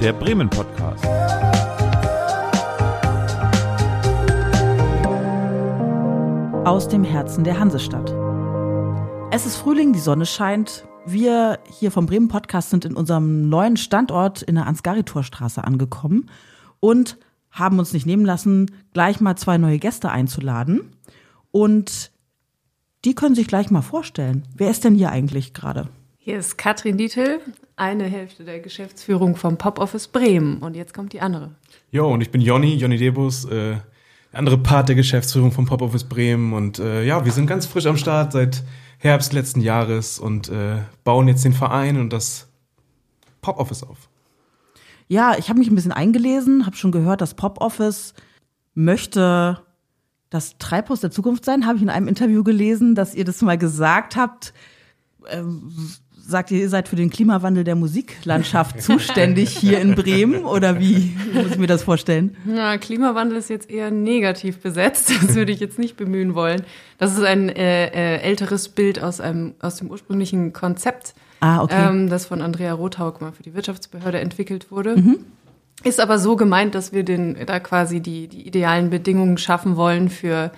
der Bremen Podcast. Aus dem Herzen der Hansestadt. Es ist Frühling, die Sonne scheint. Wir hier vom Bremen Podcast sind in unserem neuen Standort in der Ansgaritorstraße angekommen und haben uns nicht nehmen lassen, gleich mal zwei neue Gäste einzuladen. Und die können sich gleich mal vorstellen. Wer ist denn hier eigentlich gerade? Hier ist Katrin Dietl, eine Hälfte der Geschäftsführung vom Pop Office Bremen. Und jetzt kommt die andere. Jo, und ich bin Jonny, Jonny Debus, äh, andere Part der Geschäftsführung vom Pop Office Bremen. Und äh, ja, wir sind ganz frisch am Start seit Herbst letzten Jahres und äh, bauen jetzt den Verein und das Pop Office auf. Ja, ich habe mich ein bisschen eingelesen, habe schon gehört, das Pop Office möchte das Treibhaus der Zukunft sein. Habe ich in einem Interview gelesen, dass ihr das mal gesagt habt. Ähm, sagt ihr, ihr seid für den Klimawandel der Musiklandschaft zuständig hier in Bremen oder wie muss ich mir das vorstellen? Na, Klimawandel ist jetzt eher negativ besetzt. Das würde ich jetzt nicht bemühen wollen. Das ist ein äh, äh, älteres Bild aus einem aus dem ursprünglichen Konzept, Ah, okay. ähm, das von Andrea Rothaug mal für die Wirtschaftsbehörde entwickelt wurde. Ist aber so gemeint, dass wir den da quasi die die idealen Bedingungen schaffen wollen für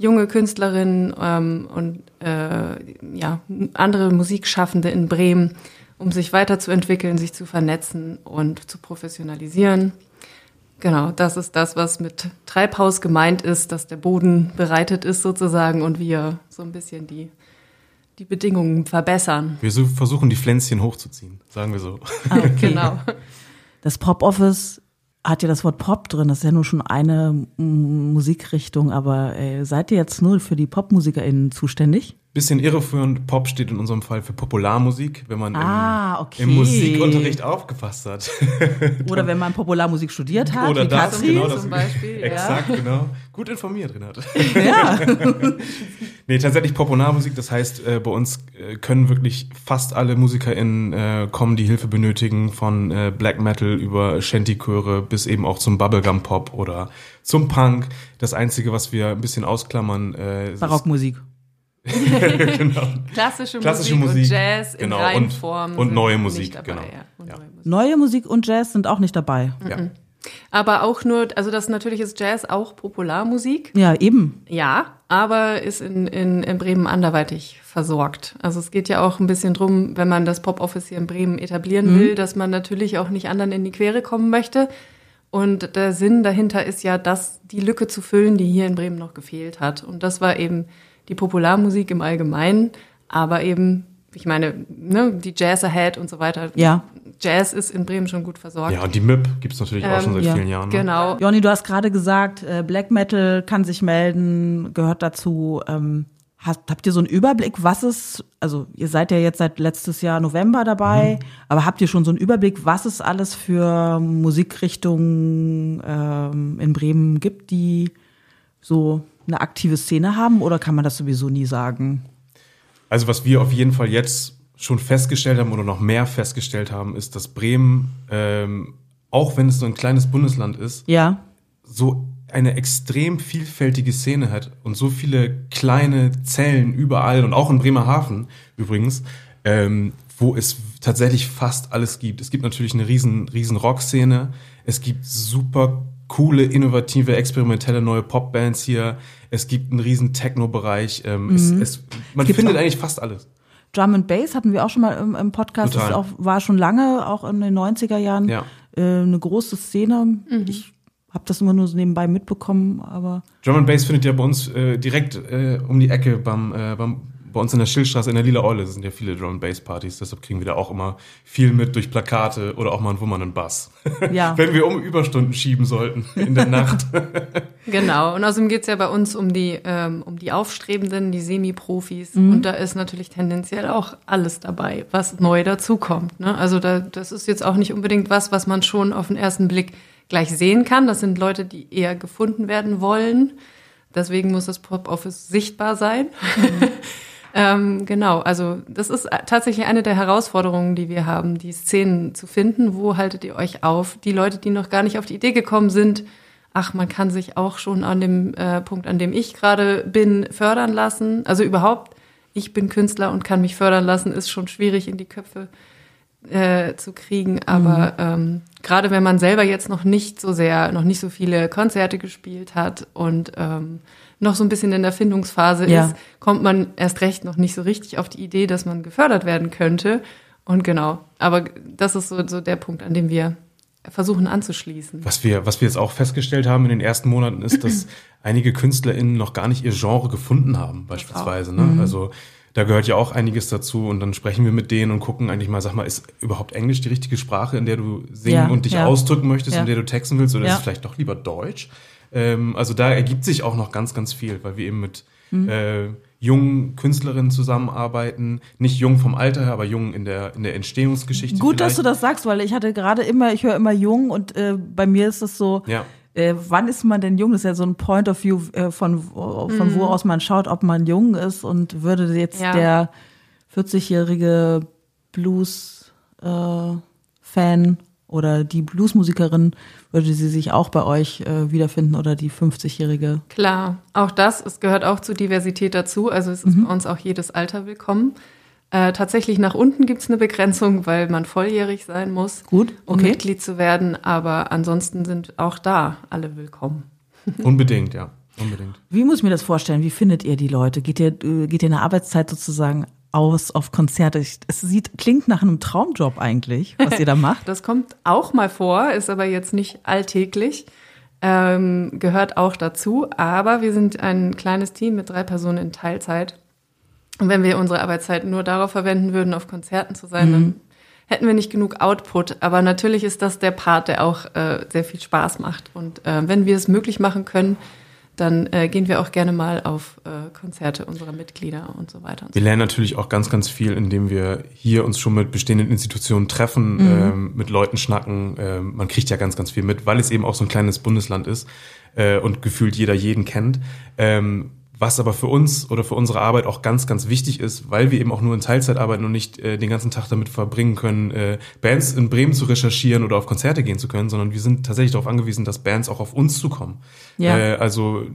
junge Künstlerinnen ähm, und äh, ja, andere Musikschaffende in Bremen, um sich weiterzuentwickeln, sich zu vernetzen und zu professionalisieren. Genau, das ist das, was mit Treibhaus gemeint ist, dass der Boden bereitet ist sozusagen und wir so ein bisschen die, die Bedingungen verbessern. Wir so, versuchen die Pflänzchen hochzuziehen, sagen wir so. Ah, okay. Genau. Das Pop Office hat ja das Wort Pop drin. Das ist ja nur schon eine Musikrichtung, aber äh, seid ihr jetzt nur für die PopmusikerInnen zuständig? Bisschen irreführend, Pop steht in unserem Fall für Popularmusik, wenn man Ah, im, okay. im Musikunterricht aufgepasst hat. Oder wenn man Popularmusik studiert hat, Oder wie das, Katrin. genau, das zum Beispiel, ja. Exakt, genau. Gut informiert, Renate. Ja. Nee, tatsächlich Popularmusik, das heißt, äh, bei uns äh, können wirklich fast alle MusikerInnen äh, kommen, die Hilfe benötigen, von äh, Black Metal über Shanty-Chöre bis eben auch zum Bubblegum-Pop oder zum Punk. Das Einzige, was wir ein bisschen ausklammern, äh, ist- Barockmusik. genau. Klassische, Klassische Musik, Musik, und Jazz in genau, Reihenform. und- und neue nicht Musik, dabei, genau. Ja, und Ja. neue Musik. Neue Musik und Jazz sind auch nicht dabei. Ja. Aber auch nur, also das natürlich ist Jazz auch Popularmusik. Ja, eben. Ja, aber ist in, in, in Bremen anderweitig versorgt. Also es geht ja auch ein bisschen drum, wenn man das Pop-Office hier in Bremen etablieren will, dass man natürlich auch nicht anderen in die Quere kommen möchte. Und der Sinn dahinter ist ja, das, die Lücke zu füllen, die hier in Bremen noch gefehlt hat. Und das war eben die Popularmusik im Allgemeinen, aber eben, ich meine, ne, die Jazz Ahead und so weiter. Ja. Jazz ist in Bremen schon gut versorgt. ja, und die MIP gibt's natürlich auch schon seit ja. vielen Jahren. Ne? Genau. Jonny, du hast gerade gesagt, äh, Black Metal kann sich melden, gehört dazu. Ähm, habt, habt ihr so einen Überblick, was es, also ihr seid ja jetzt seit letztes Jahr November dabei, aber habt ihr schon so einen Überblick, was es alles für Musikrichtungen ähm, in Bremen gibt, die so eine aktive Szene haben oder kann man das sowieso nie sagen? Also was wir auf jeden Fall jetzt schon festgestellt haben oder noch mehr festgestellt haben, ist, dass Bremen, ähm, auch wenn es so ein kleines Bundesland ist, Ja, so eine extrem vielfältige Szene hat und so viele kleine Zellen überall und auch in Bremerhaven übrigens, ähm, wo es tatsächlich fast alles gibt. Es gibt natürlich eine riesen, riesen Rock-Szene. Es gibt super coole, innovative, experimentelle neue Popbands hier. Es gibt einen riesen Techno-Bereich. Ähm, es, es, man gibt findet eigentlich fast alles. Drum and Bass hatten wir auch schon mal im, im Podcast. Das Total. ist auch, war schon lange, auch in den 90er Jahren, Ja. äh, eine große Szene. Ich habe das immer nur so nebenbei mitbekommen, aber Drum and Bass findet ja bei uns äh, direkt äh, um die Ecke beim, äh, beim bei uns in der Schildstraße in der Lila Eule sind ja viele Drum and Bass Partys, deshalb kriegen wir da auch immer viel mit durch Plakate oder auch mal einen wummernden Bass. ja. Wenn wir um Überstunden schieben sollten in der Nacht. Genau, und außerdem geht's ja bei uns um die, ähm, um die Aufstrebenden, die Semi-Profis. Mhm. Und da ist natürlich tendenziell auch alles dabei, was neu dazukommt. Ne? Also da, das ist jetzt auch nicht unbedingt was, was man schon auf den ersten Blick gleich sehen kann. Das sind Leute, die eher gefunden werden wollen. Deswegen muss das Pop-Office sichtbar sein. ähm, genau, also das ist tatsächlich eine der Herausforderungen, die wir haben, die Szenen zu finden. Wo haltet ihr euch auf? Die Leute, die noch gar nicht auf die Idee gekommen sind, ach, man kann sich auch schon an dem äh, Punkt, an dem ich gerade bin, fördern lassen. Also überhaupt, ich bin Künstler und kann mich fördern lassen, ist schon schwierig in die Köpfe äh, zu kriegen. Aber mhm. ähm, gerade wenn man selber jetzt noch nicht so sehr, noch nicht so viele Konzerte gespielt hat und ähm, noch so ein bisschen in der Findungsphase ja. ist, kommt man erst recht noch nicht so richtig auf die Idee, dass man gefördert werden könnte. Und genau, aber das ist so, so der Punkt, an dem wir versuchen anzuschließen. Was wir, was wir jetzt auch festgestellt haben in den ersten Monaten ist, dass einige KünstlerInnen noch gar nicht ihr Genre gefunden haben, beispielsweise. Ne? Mhm. Also da gehört ja auch einiges dazu und dann sprechen wir mit denen und gucken eigentlich mal, sag mal, ist überhaupt Englisch die richtige Sprache, in der du singen ja, und dich ja. ausdrücken möchtest, ja. in der du texten willst, oder ist es vielleicht doch lieber Deutsch? Ähm, also da ergibt sich auch noch ganz, ganz viel, weil wir eben mit mhm. äh, jungen Künstlerinnen zusammenarbeiten, nicht jung vom Alter her, aber jung in der in der Entstehungsgeschichte. Gut, vielleicht. dass du das sagst, weil ich hatte gerade immer, ich höre immer jung und äh, bei mir ist es so. Ja. Äh, wann ist man denn jung? Das ist ja so ein Point of View, äh, von, von mhm. wo aus man schaut, ob man jung ist und würde jetzt ja. der 40-jährige Blues-Fan äh, oder die Bluesmusikerin, würde sie sich auch bei euch äh, wiederfinden oder die 50-jährige? Klar, auch das, es gehört auch zur Diversität dazu. Also es ist mhm. bei uns auch jedes Alter willkommen. Äh, tatsächlich nach unten gibt es eine Begrenzung, weil man volljährig sein muss, Gut, okay. um Mitglied zu werden. Aber ansonsten sind auch da alle willkommen. Unbedingt, ja. Unbedingt. Wie muss ich mir das vorstellen? Wie findet ihr die Leute? Geht ihr, äh, geht ihr in der Arbeitszeit sozusagen aus auf Konzerte? Es sieht, klingt nach einem Traumjob eigentlich, was ihr da macht. das kommt auch mal vor, ist aber jetzt nicht alltäglich. Ähm, gehört auch dazu. Aber wir sind ein kleines Team mit drei Personen in Teilzeit. Und wenn wir unsere Arbeitszeit nur darauf verwenden würden, auf Konzerten zu sein, mhm. dann hätten wir nicht genug Output. Aber natürlich ist das der Part, der auch äh, sehr viel Spaß macht. Und äh, wenn wir es möglich machen können, dann äh, gehen wir auch gerne mal auf äh, Konzerte unserer Mitglieder und so weiter. Und wir lernen natürlich auch ganz, ganz viel, indem wir hier uns schon mit bestehenden Institutionen treffen, mhm. ähm, mit Leuten schnacken. Ähm, man kriegt ja ganz, ganz viel mit, weil es eben auch so ein kleines Bundesland ist äh, und gefühlt jeder jeden kennt. Ähm, was aber für uns oder für unsere Arbeit auch ganz, ganz wichtig ist, weil wir eben auch nur in Teilzeit arbeiten und nicht äh, den ganzen Tag damit verbringen können, äh, Bands in Bremen zu recherchieren oder auf Konzerte gehen zu können, sondern wir sind tatsächlich darauf angewiesen, dass Bands auch auf uns zukommen. Ja. Äh, also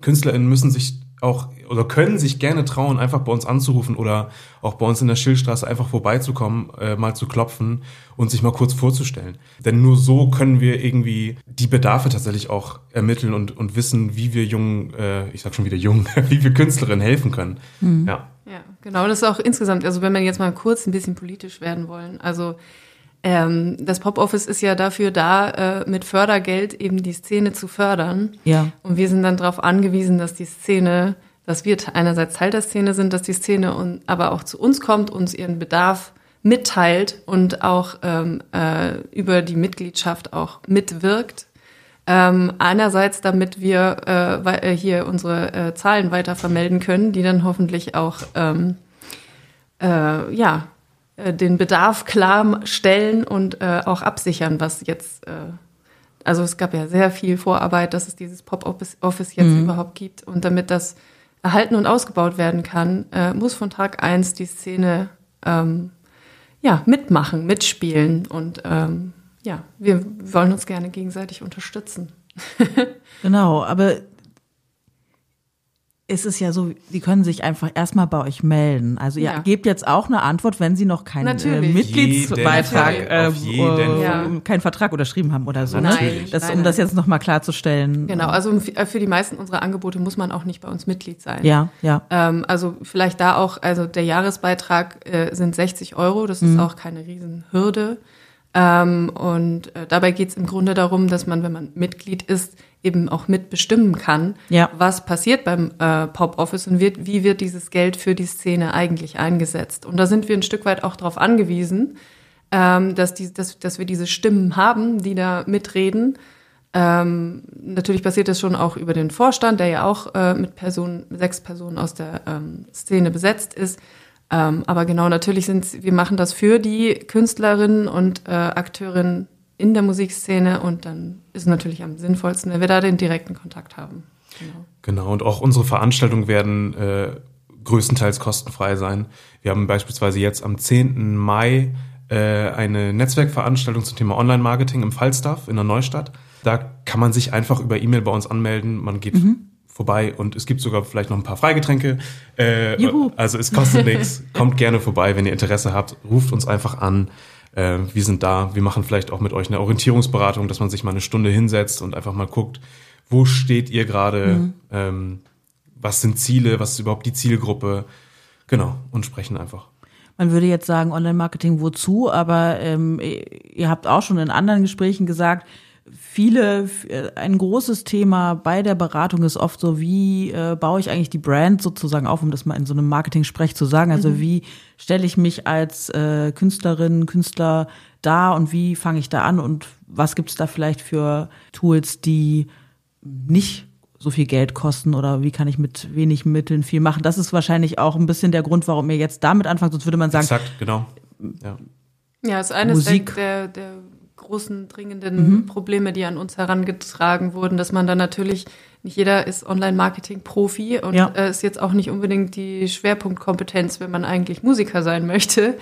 KünstlerInnen müssen sich auch oder können sich gerne trauen, einfach bei uns anzurufen oder auch bei uns in der Schildstraße einfach vorbeizukommen, äh, mal zu klopfen und sich mal kurz vorzustellen. Denn nur so können wir irgendwie die Bedarfe tatsächlich auch ermitteln und, und wissen, wie wir jungen, äh, ich sag schon wieder jung, wie wir Künstlerinnen helfen können. Mhm. Ja. ja, genau. Das ist auch insgesamt, also wenn wir jetzt mal kurz ein bisschen politisch werden wollen, also ähm, das Pop-Office ist ja dafür da, äh, mit Fördergeld eben die Szene zu fördern. Ja. Und wir sind dann darauf angewiesen, dass die Szene, dass wir einerseits Teil der Szene sind, dass die Szene und, aber auch zu uns kommt, uns ihren Bedarf mitteilt und auch ähm, äh, über die Mitgliedschaft auch mitwirkt. Ähm, einerseits, damit wir äh, äh hier unsere äh, Zahlen weiter vermelden können, die dann hoffentlich auch ähm, äh, ja äh, den Bedarf klarstellen und äh, auch absichern, was jetzt, äh, also es gab ja sehr viel Vorarbeit, dass es dieses Pop-Office jetzt mhm. überhaupt gibt. Und damit das erhalten und ausgebaut werden kann, äh, muss von Tag eins die Szene ähm, ja, mitmachen, mitspielen. Und ähm, ja, wir wollen uns gerne gegenseitig unterstützen. genau, aber ist es ja so, die können sich einfach erstmal bei euch melden. Also ihr ja. gebt jetzt auch eine Antwort, wenn sie noch keinen äh, Mitgliedsbeitrag, äh, äh, keinen Vertrag unterschrieben haben oder so. Ne? Das, um das jetzt nochmal klarzustellen. Genau, also äh, für die meisten unserer Angebote muss man auch nicht bei uns Mitglied sein. Ja, ja. Ähm, also vielleicht da auch, also der Jahresbeitrag äh, sind 60 Euro, das ist mhm. auch keine Riesenhürde. Ähm, und äh, dabei geht es im Grunde darum, dass man, wenn man Mitglied ist, eben auch mitbestimmen kann, ja. was passiert beim äh, Pop Office und wird, wie wird dieses Geld für die Szene eigentlich eingesetzt. Und da sind wir ein Stück weit auch darauf angewiesen, ähm, dass, die, dass, dass wir diese Stimmen haben, die da mitreden. Ähm, natürlich passiert das schon auch über den Vorstand, der ja auch äh, mit Personen, sechs Personen aus der ähm, Szene besetzt ist. Ähm, aber genau, natürlich sind wir machen das für die Künstlerinnen und äh, Akteurinnen in der Musikszene und dann ist es natürlich am sinnvollsten, wenn wir da den direkten Kontakt haben. Genau, genau und auch unsere Veranstaltungen werden äh, größtenteils kostenfrei sein. Wir haben beispielsweise jetzt am 10. Mai äh, eine Netzwerkveranstaltung zum Thema Online-Marketing im Falstaff in der Neustadt. Da kann man sich einfach über E-Mail bei uns anmelden. Man geht mhm vorbei und es gibt sogar vielleicht noch ein paar Freigetränke. Äh, also es kostet nichts. Kommt gerne vorbei, wenn ihr Interesse habt. Ruft uns einfach an. Äh, wir sind da. Wir machen vielleicht auch mit euch eine Orientierungsberatung, dass man sich mal eine Stunde hinsetzt und einfach mal guckt, wo steht ihr gerade, mhm. ähm, was sind Ziele, was ist überhaupt die Zielgruppe. Genau, und sprechen einfach. Man würde jetzt sagen, Online-Marketing wozu, aber ähm, ihr habt auch schon in anderen Gesprächen gesagt, viele, ein großes Thema bei der Beratung ist oft so, wie äh, baue ich eigentlich die Brand sozusagen auf, um das mal in so einem Marketing-Sprech zu sagen. Also mhm. wie stelle ich mich als äh, Künstlerin, Künstler da und wie fange ich da an und was gibt es da vielleicht für Tools, die nicht so viel Geld kosten oder wie kann ich mit wenig Mitteln viel machen? Das ist wahrscheinlich auch ein bisschen der Grund, warum ihr jetzt damit anfangt, sonst würde man sagen. Exakt, genau. Ja, ja ist eines Musik. der, der großen, dringenden mhm. Probleme, die an uns herangetragen wurden, dass man dann natürlich, nicht jeder ist Online-Marketing-Profi und ja. äh, ist jetzt auch nicht unbedingt die Schwerpunktkompetenz, wenn man eigentlich Musiker sein möchte.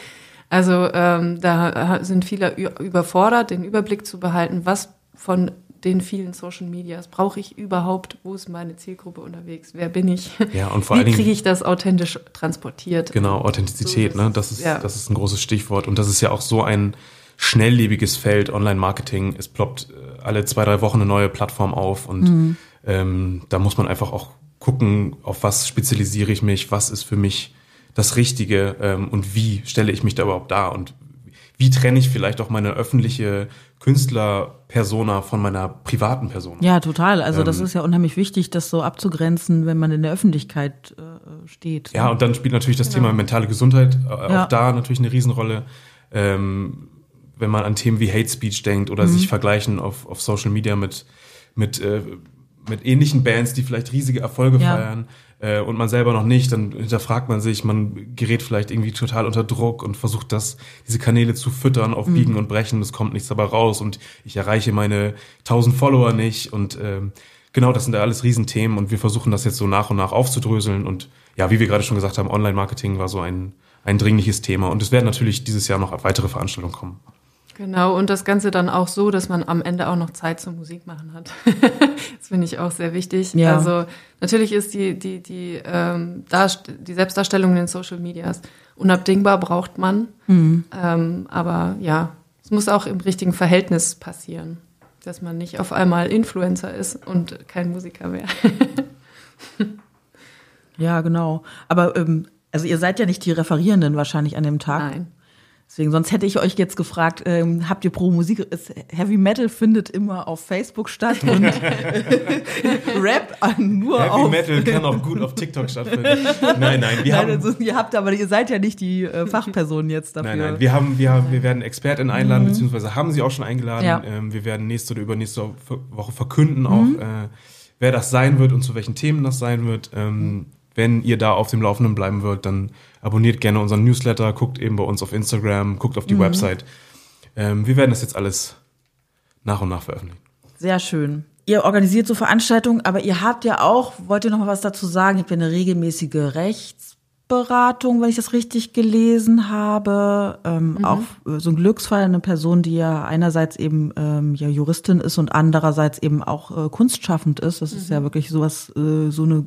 Also ähm, da sind viele überfordert, den Überblick zu behalten, was von den vielen Social Medias brauche ich überhaupt? Wo ist meine Zielgruppe unterwegs? Wer bin ich? Ja, und vor Wie kriege ich das authentisch transportiert? Genau, Authentizität, so, ne? Das ist, ja. das ist ein großes Stichwort. Und das ist ja auch so ein schnelllebiges Feld, Online-Marketing. Es ploppt äh, alle zwei, drei Wochen eine neue Plattform auf und mhm. ähm, da muss man einfach auch gucken, auf was spezialisiere ich mich, was ist für mich das Richtige ähm, und wie stelle ich mich da überhaupt dar und wie trenne ich vielleicht auch meine öffentliche Künstlerpersona von meiner privaten Person. Ja, total. Also ähm, das ist ja unheimlich wichtig, das so abzugrenzen, wenn man in der Öffentlichkeit äh, steht. Ja, und dann spielt natürlich das genau. Thema mentale Gesundheit äh, ja. auch da natürlich eine Riesenrolle. Ähm, wenn man an Themen wie Hate Speech denkt oder mhm. sich vergleichen auf, auf Social Media mit, mit, äh, mit ähnlichen Bands, die vielleicht riesige Erfolge ja. feiern äh, und man selber noch nicht, dann hinterfragt man sich, man gerät vielleicht irgendwie total unter Druck und versucht das, diese Kanäle zu füttern auf Biegen mhm. und Brechen, es kommt nichts dabei raus und ich erreiche meine 1000 Follower nicht und äh, genau, das sind ja alles Riesenthemen und wir versuchen das jetzt so nach und nach aufzudröseln und ja, wie wir gerade schon gesagt haben, Online-Marketing war so ein, ein dringliches Thema und es werden natürlich dieses Jahr noch weitere Veranstaltungen kommen. Genau, und das Ganze dann auch so, dass man am Ende auch noch Zeit zum Musik machen hat. das finde ich auch sehr wichtig. Ja. Also natürlich ist die, die, die, ähm, Darst die Selbstdarstellung in den Social Medias unabdingbar, braucht man. Mhm. Ähm, aber ja, es muss auch im richtigen Verhältnis passieren, dass man nicht auf einmal Influencer ist und kein Musiker mehr. ja, genau. Aber ähm, also ihr seid ja nicht die Referierenden wahrscheinlich an dem Tag. Nein. Deswegen, sonst hätte ich euch jetzt gefragt, ähm, habt ihr pro Musik, ist, Heavy Metal findet immer auf Facebook statt und Rap nur Heavy auf... Heavy Metal kann auch gut auf TikTok stattfinden. Nein, nein, wir nein, haben... Also, ihr habt aber, ihr seid ja nicht die äh, Fachperson jetzt dafür. Nein, nein, wir haben, wir haben, wir werden Experten einladen, mhm. beziehungsweise haben sie auch schon eingeladen. Ja. Ähm, wir werden nächste oder übernächste Woche verkünden auch, mhm. äh, wer das sein wird und zu welchen Themen das sein wird. Ähm, wenn ihr da auf dem Laufenden bleiben wollt, dann abonniert gerne unseren Newsletter, guckt eben bei uns auf Instagram, guckt auf die mhm. Website. Ähm, wir werden das jetzt alles nach und nach veröffentlichen. Sehr schön. Ihr organisiert so Veranstaltungen, aber ihr habt ja auch, wollt ihr noch mal was dazu sagen? Ihr habt ja eine regelmäßige Rechtsberatung, wenn ich das richtig gelesen habe. Ähm, mhm. Auch äh, so ein Glücksfall, eine Person, die ja einerseits eben ähm, ja Juristin ist und andererseits eben auch äh, kunstschaffend ist. Das mhm. ist ja wirklich sowas, äh, so eine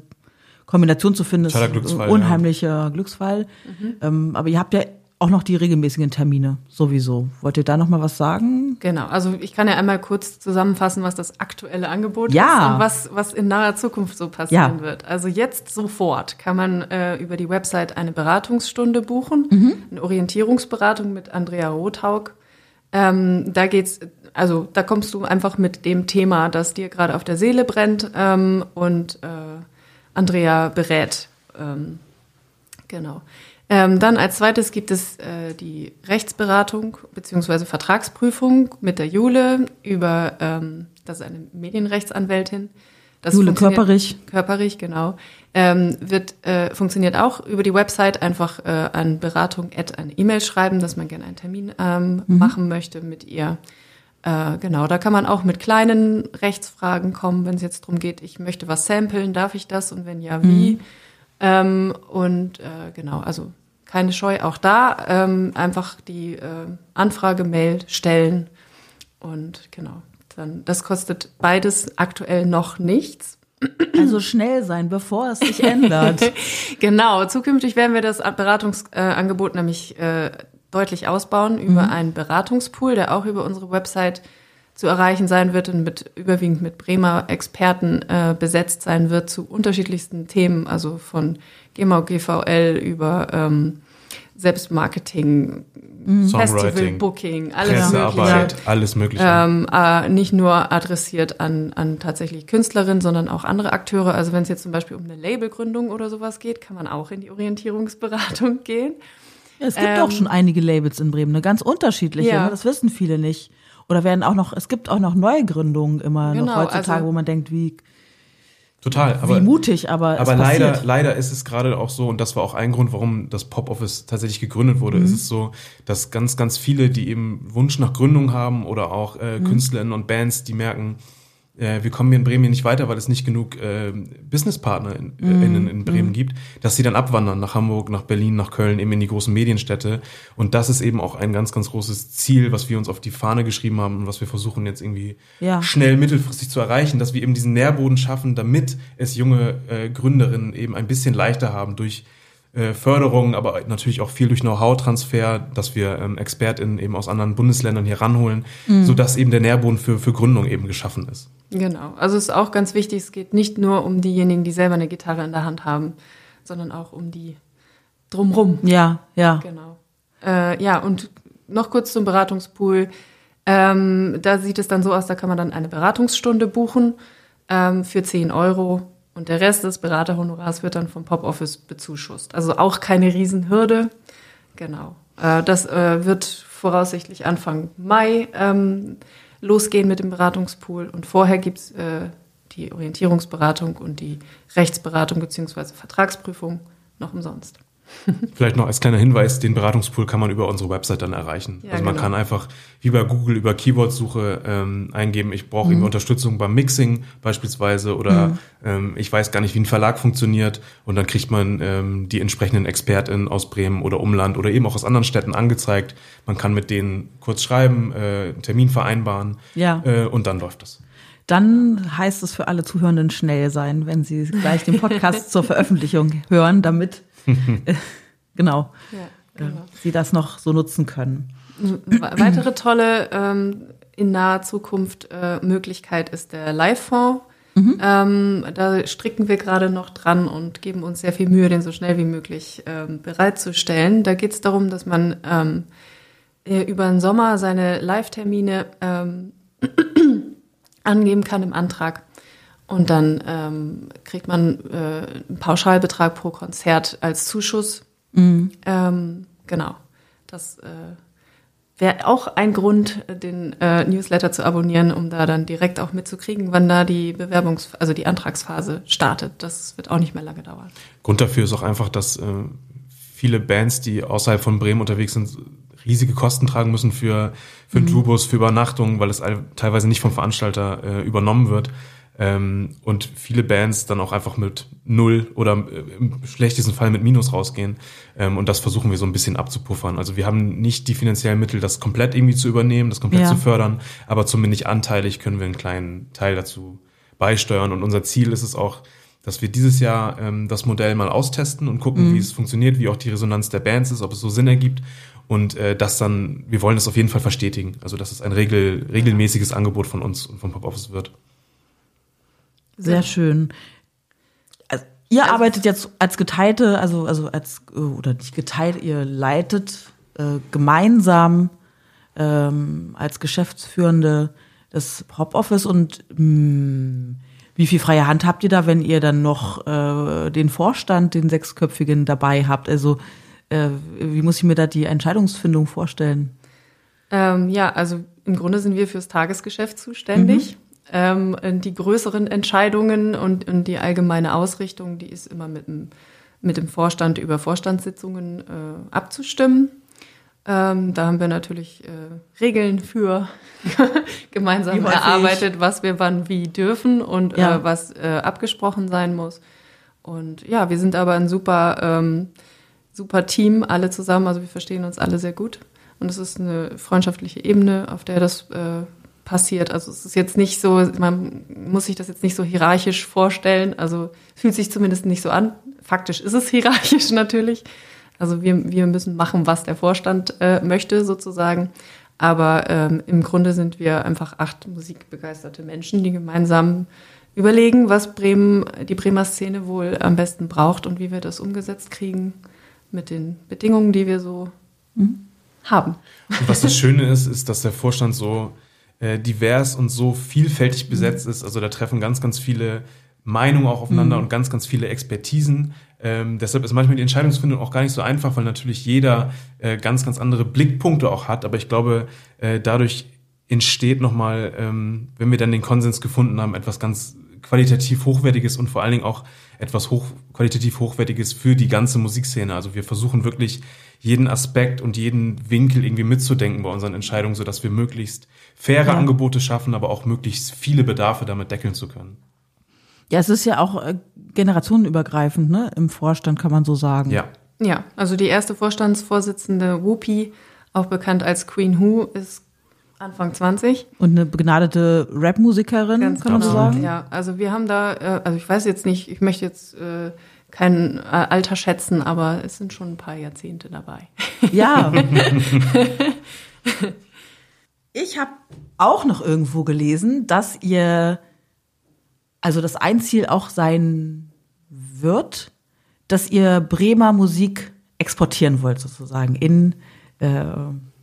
Kombination zu finden, ist ein unheimlicher ja. Glücksfall. Mhm. Ähm, aber ihr habt ja auch noch die regelmäßigen Termine sowieso. Wollt ihr da noch mal was sagen? Genau, also ich kann ja einmal kurz zusammenfassen, was das aktuelle Angebot ja. ist und was, was in naher Zukunft so passieren ja. wird. Also jetzt sofort kann man äh, über die Website eine Beratungsstunde buchen, mhm. eine Orientierungsberatung mit Andrea Rothaug. Ähm, da geht's, also da kommst du einfach mit dem Thema, das dir gerade auf der Seele brennt ähm, und äh, Andrea berät. Ähm, genau. Ähm, dann als zweites gibt es äh, die Rechtsberatung bzw. Vertragsprüfung mit der Jule über, ähm, das ist eine Medienrechtsanwältin. Das Jule Körperich. Körperich, genau. Ähm, wird, äh, funktioniert auch über die Website einfach äh, an Beratung at eine E-Mail schreiben, dass man gerne einen Termin ähm, mhm. machen möchte mit ihr. Äh, genau, da kann man auch mit kleinen Rechtsfragen kommen, wenn es jetzt darum geht, ich möchte was samplen, darf ich das und wenn ja, wie? Mhm. Ähm, und äh, genau, also keine Scheu auch da, ähm, einfach die äh, Anfrage-Mail stellen und genau, dann das kostet beides aktuell noch nichts. Also schnell sein, bevor es sich ändert. genau, zukünftig werden wir das Beratungsangebot nämlich äh, deutlich ausbauen über mhm. einen Beratungspool, der auch über unsere Website zu erreichen sein wird und mit überwiegend mit Bremer Experten äh, besetzt sein wird zu unterschiedlichsten Themen, also von GEMA, GVL über ähm, Selbstmarketing, mhm. Festival Booking, alles mögliche. Alles mögliche. Ähm, äh, nicht nur adressiert an, an tatsächlich Künstlerinnen, sondern auch andere Akteure. Also wenn es jetzt zum Beispiel um eine Labelgründung oder sowas geht, kann man auch in die Orientierungsberatung gehen. Es gibt ähm, auch schon einige Labels in Bremen, eine ganz unterschiedliche. Ja. Ne? Das wissen viele nicht. Oder werden auch noch, es gibt auch noch Neugründungen immer genau, noch heutzutage, also, wo man denkt, wie Total, aber wie mutig, aber aber leider leider ist es gerade auch so und das war auch ein Grund, warum das Pop Office tatsächlich gegründet wurde. Mhm. Ist es so, dass ganz ganz viele, die eben Wunsch nach Gründung haben oder auch äh, mhm. Künstlerinnen und Bands, die merken, äh, wir kommen hier in Bremen nicht weiter, weil es nicht genug äh, Businesspartner in, mm. in, in, Bremen mm. gibt, dass sie dann abwandern nach Hamburg, nach Berlin, nach Köln, eben in die großen Medienstädte. Und das ist eben auch ein ganz, ganz großes Ziel, was wir uns auf die Fahne geschrieben haben und was wir versuchen jetzt irgendwie ja. schnell mittelfristig zu erreichen, dass wir eben diesen Nährboden schaffen, damit es junge äh, Gründerinnen eben ein bisschen leichter haben durch äh, Förderung, aber natürlich auch viel durch Know-how-Transfer, dass wir ähm, ExpertInnen eben aus anderen Bundesländern hier ranholen, mhm. sodass eben der Nährboden für, für Gründung eben geschaffen ist. Genau. Also es ist auch ganz wichtig, es geht nicht nur um diejenigen, die selber eine Gitarre in der Hand haben, sondern auch um die drumrum. Ja, ja. Genau. Äh, ja, und noch kurz zum Beratungspool. Ähm, da sieht es dann so aus, da kann man dann eine Beratungsstunde buchen ähm, für 10 Euro und der Rest des Beraterhonorars wird dann vom Pop Office bezuschusst. Also auch keine Riesenhürde. Genau. Äh, das äh, wird voraussichtlich Anfang Mai ähm, losgehen mit dem Beratungspool. Und vorher gibt's äh, die Orientierungsberatung und die Rechtsberatung beziehungsweise Vertragsprüfung noch umsonst. Vielleicht noch als kleiner Hinweis, den Beratungspool kann man über unsere Website dann erreichen. Ja, also man genau. kann einfach wie bei Google über Keywordsuche ähm, eingeben, ich brauche mhm. Unterstützung beim Mixing beispielsweise oder mhm. ähm, ich weiß gar nicht, wie ein Verlag funktioniert und dann kriegt man ähm, die entsprechenden ExpertInnen aus Bremen oder Umland oder eben auch aus anderen Städten angezeigt. Man kann mit denen kurz schreiben, äh, Termin vereinbaren ja. äh, und dann läuft das dann heißt es für alle Zuhörenden schnell sein, wenn sie gleich den Podcast zur Veröffentlichung hören, damit genau, ja, genau. Äh, sie das noch so nutzen können. Weitere tolle ähm, in naher Zukunft äh, Möglichkeit ist der Live-Fonds. Mhm. Ähm, da stricken wir gerade noch dran und geben uns sehr viel Mühe, den so schnell wie möglich ähm, bereitzustellen. Da geht es darum, dass man ähm, äh, über den Sommer seine Live-Termine ähm, angeben kann im Antrag und dann ähm, kriegt man äh, einen Pauschalbetrag pro Konzert als Zuschuss. Mhm. Ähm, genau. Das äh, wäre auch ein Grund, den äh, Newsletter zu abonnieren, um da dann direkt auch mitzukriegen, wann da die Bewerbungs-, also die Antragsphase startet. Das wird auch nicht mehr lange dauern. Grund dafür ist auch einfach, dass äh, viele Bands, die außerhalb von Bremen unterwegs sind, riesige Kosten tragen müssen für, für mhm. Tourбus, für Übernachtungen, weil es teilweise nicht vom Veranstalter äh, übernommen wird. Ähm, und viele Bands dann auch einfach mit Null oder äh, im schlechtesten Fall mit Minus rausgehen. Ähm, und das versuchen wir so ein bisschen abzupuffern. Also wir haben nicht die finanziellen Mittel, das komplett irgendwie zu übernehmen, das komplett ja. zu fördern, aber zumindest anteilig können wir einen kleinen Teil dazu beisteuern. Und unser Ziel ist es auch, dass wir dieses Jahr ähm, das Modell mal austesten und gucken, mhm. wie es funktioniert, wie auch die Resonanz der Bands ist, ob es so Sinn ergibt. Und äh, das dann, wir wollen das auf jeden Fall verstetigen. Also dass es ein regel, regelmäßiges Angebot von uns und vom Pop Office wird. Sehr schön. Also, ihr also, arbeitet jetzt als geteilte, also, also als, äh, oder nicht geteilt, ihr leitet äh, gemeinsam ähm, als Geschäftsführende das Hop Office und mh, mm, wie viel freie Hand habt ihr da, wenn ihr dann noch äh, den Vorstand, den sechsköpfigen dabei habt? Also äh, wie muss ich mir da die Entscheidungsfindung vorstellen? Ähm, ja, also im Grunde sind wir fürs Tagesgeschäft zuständig. Mhm. Ähm, die größeren Entscheidungen und, und die allgemeine Ausrichtung, die ist immer mit dem, mit dem Vorstand über Vorstandssitzungen äh, abzustimmen. Ähm, da haben wir natürlich äh, Regeln für gemeinsam erarbeitet, was wir wann wie dürfen und ja. äh, was äh, abgesprochen sein muss. Und ja, wir sind aber ein super, ähm, super Team, alle zusammen. Also wir verstehen uns alle sehr gut. Und es ist eine freundschaftliche Ebene, auf der das äh, passiert. Also es ist jetzt nicht so, man muss sich das jetzt nicht so hierarchisch vorstellen. Also fühlt sich zumindest nicht so an. Faktisch ist es hierarchisch natürlich. Also wir, wir müssen machen, was der Vorstand äh, möchte sozusagen. Aber ähm, im Grunde sind wir einfach acht musikbegeisterte Menschen, die gemeinsam überlegen, was Bremen, die Bremer Szene wohl am besten braucht und wie wir das umgesetzt kriegen mit den Bedingungen, die wir so mhm. haben. Und was das Schöne ist, ist, dass der Vorstand so äh, divers und so vielfältig besetzt mhm. ist. Also da treffen ganz, ganz viele Meinungen auch aufeinander mhm. und ganz, ganz viele Expertisen. Ähm, deshalb ist manchmal die Entscheidungsfindung auch gar nicht so einfach, weil natürlich jeder äh, ganz, ganz andere Blickpunkte auch hat. Aber ich glaube, äh, dadurch entsteht nochmal, ähm, wenn wir dann den Konsens gefunden haben, etwas ganz qualitativ Hochwertiges und vor allen Dingen auch etwas hoch, qualitativ Hochwertiges für die ganze Musikszene. Also wir versuchen wirklich jeden Aspekt und jeden Winkel irgendwie mitzudenken bei unseren Entscheidungen, sodass wir möglichst faire ja. Angebote schaffen, aber auch möglichst viele Bedarfe damit deckeln zu können. Ja, es ist ja auch äh, generationenübergreifend, ne? Im Vorstand kann man so sagen. Ja. Ja, also die erste Vorstandsvorsitzende Whoopi, auch bekannt als Queen Who, ist Anfang 20. Und eine begnadete Rap-Musikerin, kann genau. man so sagen? Ja, also wir haben da, äh, also ich weiß jetzt nicht, ich möchte jetzt äh, kein äh, Alter schätzen, aber es sind schon ein paar Jahrzehnte dabei. Ja. ich habe auch noch irgendwo gelesen, dass ihr, also das ein Ziel auch sein wird, dass ihr Bremer Musik exportieren wollt, sozusagen, in äh,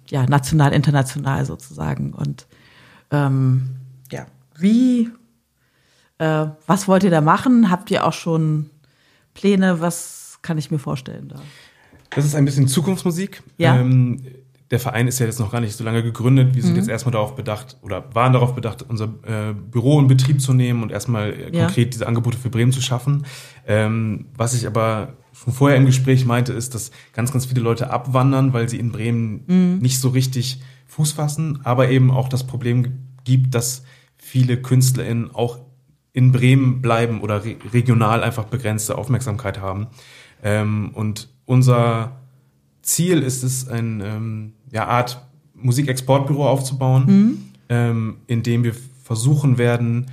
ja, national, international sozusagen. Und ähm, ja, wie, äh, was wollt ihr da machen? Habt ihr auch schon Pläne? Was kann ich mir vorstellen da? Das ist ein bisschen Zukunftsmusik. Ja. Ähm, der Verein ist ja jetzt noch gar nicht so lange gegründet. Wir sind mhm. jetzt erstmal darauf bedacht oder waren darauf bedacht, unser äh, Büro in Betrieb zu nehmen und erstmal äh, ja. konkret diese Angebote für Bremen zu schaffen. Ähm, was ich aber schon vorher im Gespräch meinte, ist, dass ganz, ganz viele Leute abwandern, weil sie in Bremen mhm. nicht so richtig Fuß fassen, aber eben auch das Problem gibt, dass viele KünstlerInnen auch in Bremen bleiben oder re regional einfach begrenzte Aufmerksamkeit haben. Ähm, und unser Ziel ist es, eine ähm, ja, Art Musikexportbüro aufzubauen, mhm. ähm, in dem wir versuchen werden,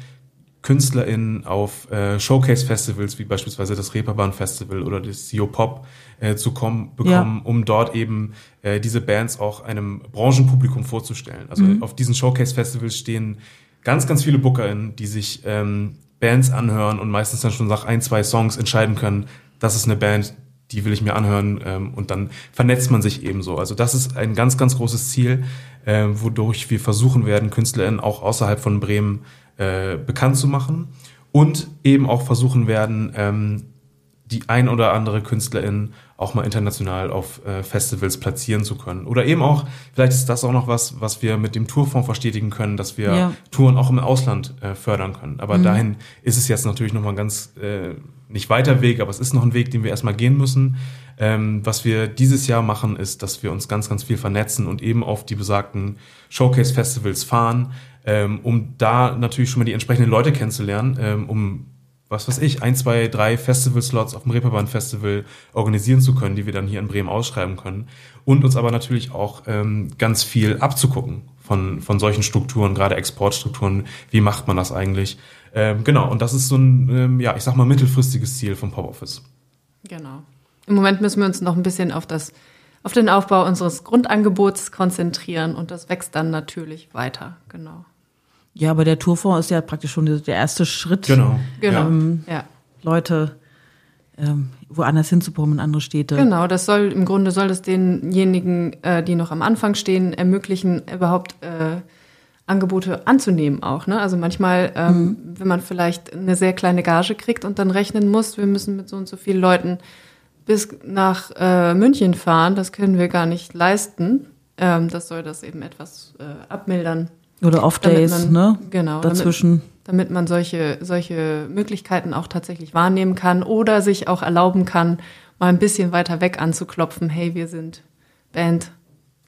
KünstlerInnen auf äh, Showcase-Festivals wie beispielsweise das Reeperbahn Festival oder das Sio Pop äh, zu kommen, bekommen, ja. um dort eben äh, diese Bands auch einem Branchenpublikum vorzustellen. Also mhm. auf diesen Showcase-Festivals stehen ganz, ganz viele BookerInnen, die sich ähm, Bands anhören und meistens dann schon nach ein, zwei Songs entscheiden können, das ist eine Band, die will ich mir anhören ähm, und dann vernetzt man sich ebenso. Also das ist ein ganz, ganz großes Ziel, äh, wodurch wir versuchen werden, KünstlerInnen auch außerhalb von Bremen äh, bekannt zu machen und eben auch versuchen werden, ähm, die ein oder andere Künstlerin auch mal international auf äh, Festivals platzieren zu können. Oder eben auch, vielleicht ist das auch noch was, was wir mit dem Tourfonds verstetigen können, dass wir ja. Touren auch im Ausland äh, fördern können. Aber mhm. dahin ist es jetzt natürlich nochmal ganz, äh, nicht weiter Weg, aber es ist noch ein Weg, den wir erstmal gehen müssen. Ähm, was wir dieses Jahr machen, ist, dass wir uns ganz, ganz viel vernetzen und eben auf die besagten Showcase-Festivals fahren, ähm, um da natürlich schon mal die entsprechenden Leute kennenzulernen, ähm, um was weiß ich, ein, zwei, drei Festival-Slots auf dem Reeperbahn-Festival organisieren zu können, die wir dann hier in Bremen ausschreiben können. Und uns aber natürlich auch ähm, ganz viel abzugucken von, von solchen Strukturen, gerade Exportstrukturen. Wie macht man das eigentlich? Ähm, genau, und das ist so ein, ähm, ja, ich sag mal, mittelfristiges Ziel vom Pop Office. Genau. Im Moment müssen wir uns noch ein bisschen auf das auf den Aufbau unseres Grundangebots konzentrieren und das wächst dann natürlich weiter, genau. Ja, aber der Tourfonds ist ja praktisch schon der erste Schritt. Genau. genau. Ähm, ja. Leute ähm, woanders hinzubekommen in andere Städte. Genau, das soll im Grunde soll das denjenigen, äh, die noch am Anfang stehen, ermöglichen, überhaupt äh, Angebote anzunehmen auch. Ne? Also manchmal, ähm, mhm. wenn man vielleicht eine sehr kleine Gage kriegt und dann rechnen muss, wir müssen mit so und so vielen Leuten bis nach äh, München fahren, das können wir gar nicht leisten. Ähm, das soll das eben etwas äh, abmildern. Oder Off-Days, ne? Genau. Dazwischen. Damit, damit man solche, solche Möglichkeiten auch tatsächlich wahrnehmen kann oder sich auch erlauben kann, mal ein bisschen weiter weg anzuklopfen. Hey, wir sind Band,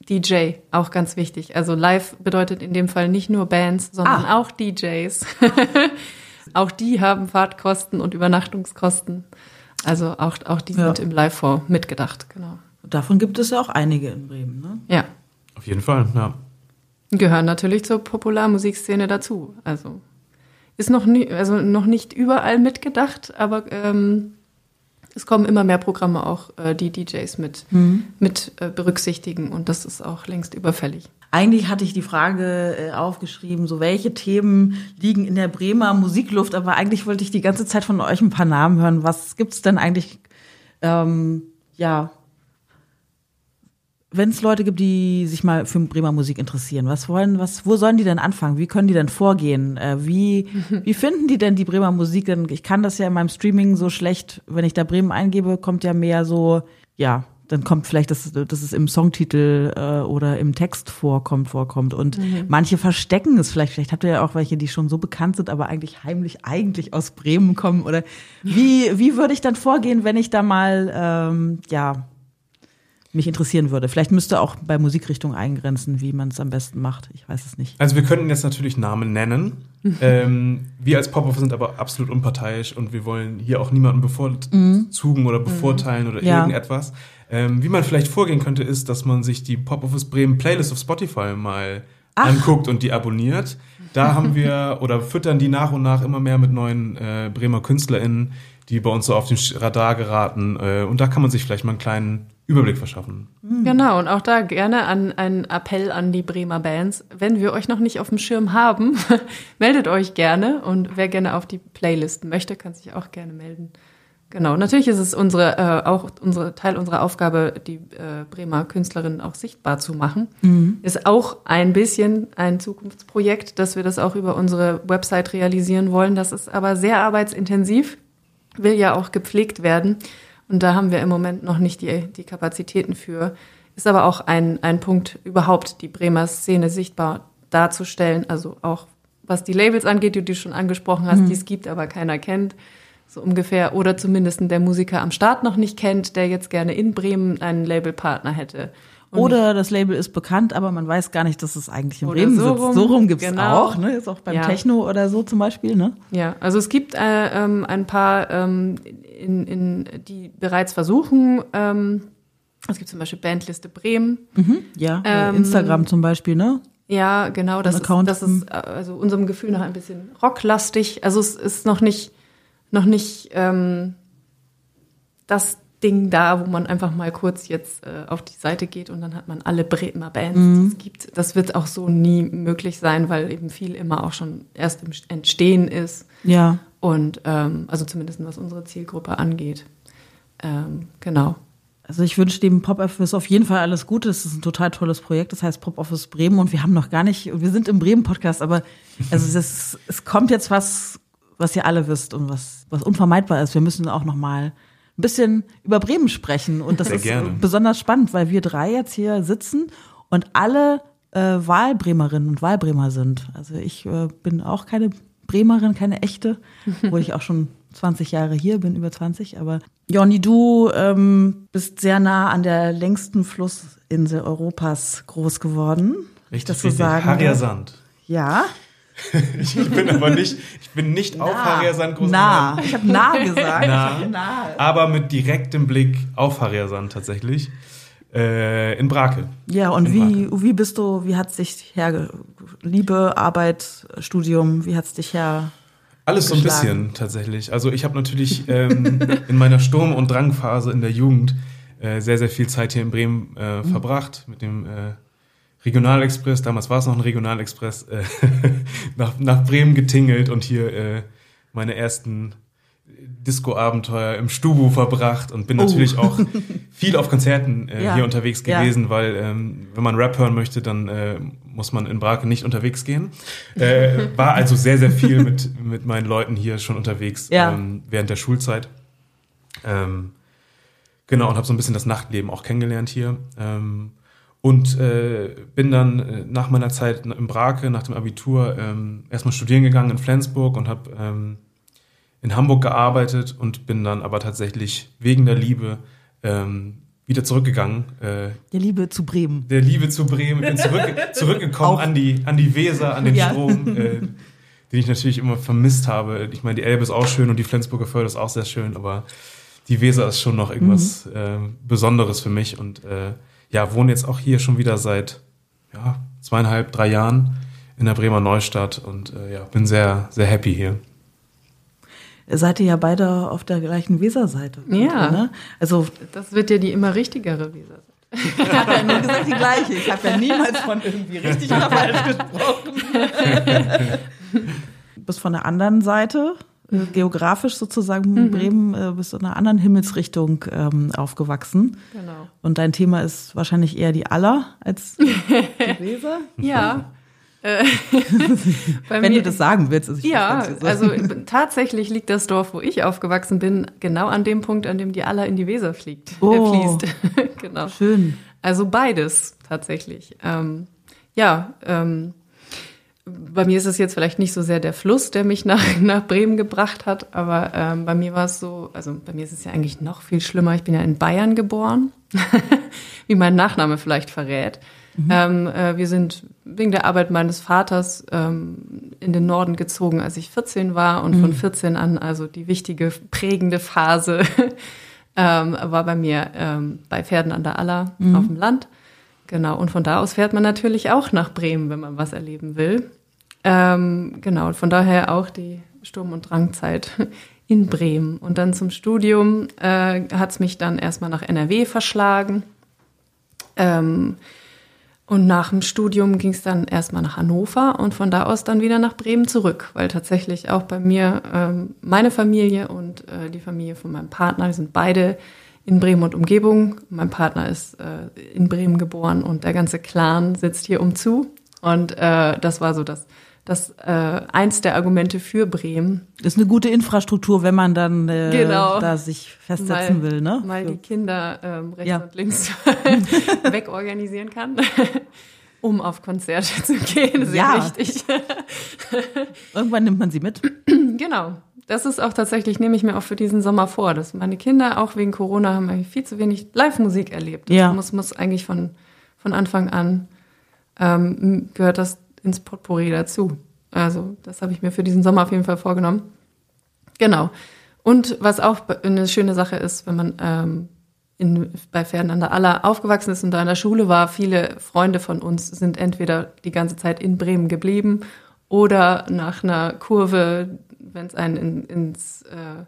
DJ, auch ganz wichtig. Also live bedeutet in dem Fall nicht nur Bands, sondern ah. auch DJs. auch die haben Fahrtkosten und Übernachtungskosten. Also auch, auch die ja. sind im Live-Fonds mitgedacht, genau. Davon gibt es ja auch einige in Bremen, ne? Ja. Auf jeden Fall, ja. Gehören natürlich zur Popularmusikszene dazu. Also ist noch nie, also noch nicht überall mitgedacht, aber ähm, es kommen immer mehr Programme auch, äh, die DJs mit, mhm. mit äh, berücksichtigen und das ist auch längst überfällig. Eigentlich hatte ich die Frage äh, aufgeschrieben, so welche Themen liegen in der Bremer Musikluft, aber eigentlich wollte ich die ganze Zeit von euch ein paar Namen hören. Was gibt's denn eigentlich, ähm, ja, wenn es Leute gibt, die sich mal für Bremer Musik interessieren, was wollen, was, wo sollen die denn anfangen? Wie können die denn vorgehen? Äh, wie, wie finden die denn die Bremer Musik? Denn ich kann das ja in meinem Streaming so schlecht, wenn ich da Bremen eingebe, kommt ja mehr so, ja, dann kommt vielleicht, dass, dass es im Songtitel äh, oder im Text vorkommt, vorkommt. Und mhm. manche verstecken es vielleicht. Vielleicht habt ihr ja auch welche, die schon so bekannt sind, aber eigentlich heimlich eigentlich aus Bremen kommen. Oder wie, wie würde ich dann vorgehen, wenn ich da mal ähm, ja mich interessieren würde. Vielleicht müsste auch bei Musikrichtung eingrenzen, wie man es am besten macht. Ich weiß es nicht. Also wir könnten jetzt natürlich Namen nennen. ähm, wir als Pop-Off sind aber absolut unparteiisch und wir wollen hier auch niemanden bevorzugen mhm. oder bevorteilen mhm. oder ja. irgendetwas. Ähm, wie man vielleicht vorgehen könnte, ist, dass man sich die Pop-Office Bremen Playlist auf Spotify mal Ach. anguckt und die abonniert. Da haben wir oder füttern die nach und nach immer mehr mit neuen äh, Bremer KünstlerInnen, die bei uns so auf den Radar geraten. Äh, und da kann man sich vielleicht mal einen kleinen Überblick verschaffen. Mhm. Genau, und auch da gerne an einen Appell an die Bremer Bands. Wenn wir euch noch nicht auf dem Schirm haben, meldet euch gerne und wer gerne auf die Playlist möchte, kann sich auch gerne melden. Genau, natürlich ist es unsere, äh, auch unsere Teil unserer Aufgabe, die äh, Bremer Künstlerinnen auch sichtbar zu machen. Mhm. Ist auch ein bisschen ein Zukunftsprojekt, dass wir das auch über unsere Website realisieren wollen. Das ist aber sehr arbeitsintensiv, will ja auch gepflegt werden. Und da haben wir im Moment noch nicht die, die Kapazitäten für. Ist aber auch ein, ein Punkt, überhaupt die Bremer Szene sichtbar darzustellen. Also auch was die Labels angeht, die du schon angesprochen hast, mhm. die es gibt, aber keiner kennt. So ungefähr. Oder zumindest der Musiker am Start noch nicht kennt, der jetzt gerne in Bremen einen Labelpartner hätte. Oder das Label ist bekannt, aber man weiß gar nicht, dass es eigentlich in Bremen so sitzt. Rum, so rum gibt's genau. auch, ne? Ist auch beim ja. Techno oder so zum Beispiel, ne? Ja, also es gibt äh, ähm, ein paar, ähm, in, in, die bereits versuchen, ähm, es gibt zum Beispiel Bandliste Bremen. Mhm, ja, ähm, Instagram zum Beispiel, ne? Ja, genau, das, ist, das ist äh, also unserem Gefühl nach ein bisschen rocklastig. Also es ist noch nicht, noch nicht ähm, das Ding da, wo man einfach mal kurz jetzt äh, auf die Seite geht und dann hat man alle Bremer Bands, mhm. die es gibt. Das wird auch so nie möglich sein, weil eben viel immer auch schon erst im Entstehen ist. Ja. Und ähm, also zumindest was unsere Zielgruppe angeht. Ähm, genau. Also ich wünsche dem Pop Office auf jeden Fall alles Gute. Es ist ein total tolles Projekt. Das heißt Pop Office Bremen und wir haben noch gar nicht, wir sind im Bremen Podcast, aber also es, es kommt jetzt was, was ihr alle wisst und was, was unvermeidbar ist. Wir müssen auch noch mal bisschen über Bremen sprechen. Und das Sehr ist gerne. besonders spannend, weil wir drei jetzt hier sitzen und alle äh, Wahlbremerinnen und Wahlbremer sind. Also ich äh, bin auch keine Bremerin, keine echte, wo ich auch schon 20 Jahre hier bin, über 20. Aber Jonny, du ähm, bist sehr nah an der längsten Flussinsel Europas groß geworden. Richtig, das so sagen. Harrier Sand. Ja. ich bin aber nicht, ich bin nicht nah, auf Harrier Sand groß Nah, ich habe nah gesagt. nah, nah. Aber mit direktem Blick auf Harrier Sand tatsächlich. Äh, in Brake. Ja, und in wie, Brake. wie bist du, wie hat es dich her, Liebe, Arbeit, Studium, wie hat es dich her? Alles so ein bisschen tatsächlich. Also ich habe natürlich ähm, in meiner Sturm- und Drangphase in der Jugend äh, sehr, sehr viel Zeit hier in Bremen äh, mhm. verbracht mit dem äh, Regionalexpress, damals war es noch ein Regionalexpress, äh, nach, nach Bremen getingelt und hier äh, meine ersten Disco-Abenteuer im Stubu verbracht und bin oh. natürlich auch viel auf Konzerten äh, ja. hier unterwegs gewesen, ja. weil ähm, wenn man Rap hören möchte, dann äh, muss man in Brake nicht unterwegs gehen. Äh, war also sehr, sehr viel mit, mit meinen Leuten hier schon unterwegs ja. ähm, während der Schulzeit. Ähm, genau, und habe so ein bisschen das Nachtleben auch kennengelernt hier. Ähm, und äh, bin dann äh, nach meiner Zeit im Brake, nach dem Abitur, ähm, erstmal studieren gegangen in Flensburg und habe ähm, in Hamburg gearbeitet und bin dann aber tatsächlich wegen der Liebe ähm, wieder zurückgegangen. Äh, der Liebe zu Bremen. Der Liebe zu Bremen. Bin zurück, zurückgekommen an die, an die Weser, an den ja. Strom, äh, den ich natürlich immer vermisst habe. Ich meine, die Elbe ist auch schön und die Flensburger Förde ist auch sehr schön, aber die Weser ist schon noch irgendwas mhm. äh, Besonderes für mich und äh, ja, wohne jetzt auch hier schon wieder seit ja, zweieinhalb, drei Jahren in der Bremer Neustadt und äh, ja, bin sehr, sehr happy hier. Seid ihr ja beide auf der gleichen Weserseite. Ja. Ne? Also das wird ja die immer richtigere Weserseite. Ich habe ja nur gesagt die gleiche. Ich habe ja niemals von irgendwie richtig oder falsch gesprochen. du bist von der anderen Seite, äh, geografisch sozusagen mhm. Bremen, äh, bist in einer anderen Himmelsrichtung ähm, aufgewachsen. Genau. Und dein Thema ist wahrscheinlich eher die Aller als die Weser. ja. Äh, Wenn mir, du das sagen willst. Also ja, also tatsächlich liegt das Dorf, wo ich aufgewachsen bin, genau an dem Punkt, an dem die Aller in die Weser fliegt, oh, äh, fließt. genau. Schön. Also beides tatsächlich. Ähm, ja, ähm, bei mir ist es jetzt vielleicht nicht so sehr der Fluss, der mich nach, nach Bremen gebracht hat, aber ähm, bei mir war es so, also bei mir ist es ja eigentlich noch viel schlimmer. Ich bin ja in Bayern geboren, wie mein Nachname vielleicht verrät. Mhm. Ähm, äh, wir sind wegen der Arbeit meines Vaters ähm, in den Norden gezogen, als ich 14 war und mhm. von 14 an, also die wichtige, prägende Phase, ähm, war bei mir ähm, bei Pferden an der Aller mhm. auf dem Land. Genau, und von da aus fährt man natürlich auch nach Bremen, wenn man was erleben will. Ähm, genau, von daher auch die Sturm- und Drangzeit in Bremen. Und dann zum Studium äh, hat es mich dann erstmal nach NRW verschlagen. Ähm, und nach dem Studium ging es dann erstmal nach Hannover und von da aus dann wieder nach Bremen zurück, weil tatsächlich auch bei mir ähm, meine Familie und äh, die Familie von meinem Partner, die sind beide in Bremen und Umgebung. Mein Partner ist äh, in Bremen geboren und der ganze Clan sitzt hier umzu. Und äh, das war so das das äh, eins der Argumente für Bremen. Das ist eine gute Infrastruktur, wenn man dann äh, genau. da sich festsetzen mal, will, ne? Mal die Kinder ähm, rechts ja. und links wegorganisieren kann. um auf Konzerte zu gehen, sehr ja. wichtig. Irgendwann nimmt man sie mit. Genau. Das ist auch tatsächlich, nehme ich mir auch für diesen Sommer vor, dass meine Kinder auch wegen Corona haben viel zu wenig Live-Musik erlebt. Das ja. muss, muss eigentlich von, von Anfang an ähm, gehört das ins Potpourri dazu. Also das habe ich mir für diesen Sommer auf jeden Fall vorgenommen. Genau. Und was auch eine schöne Sache ist, wenn man ähm, in, bei Pferden an der Aller aufgewachsen ist und da in der Schule war, viele Freunde von uns sind entweder die ganze Zeit in Bremen geblieben oder nach einer Kurve, wenn es einen in, ins, äh,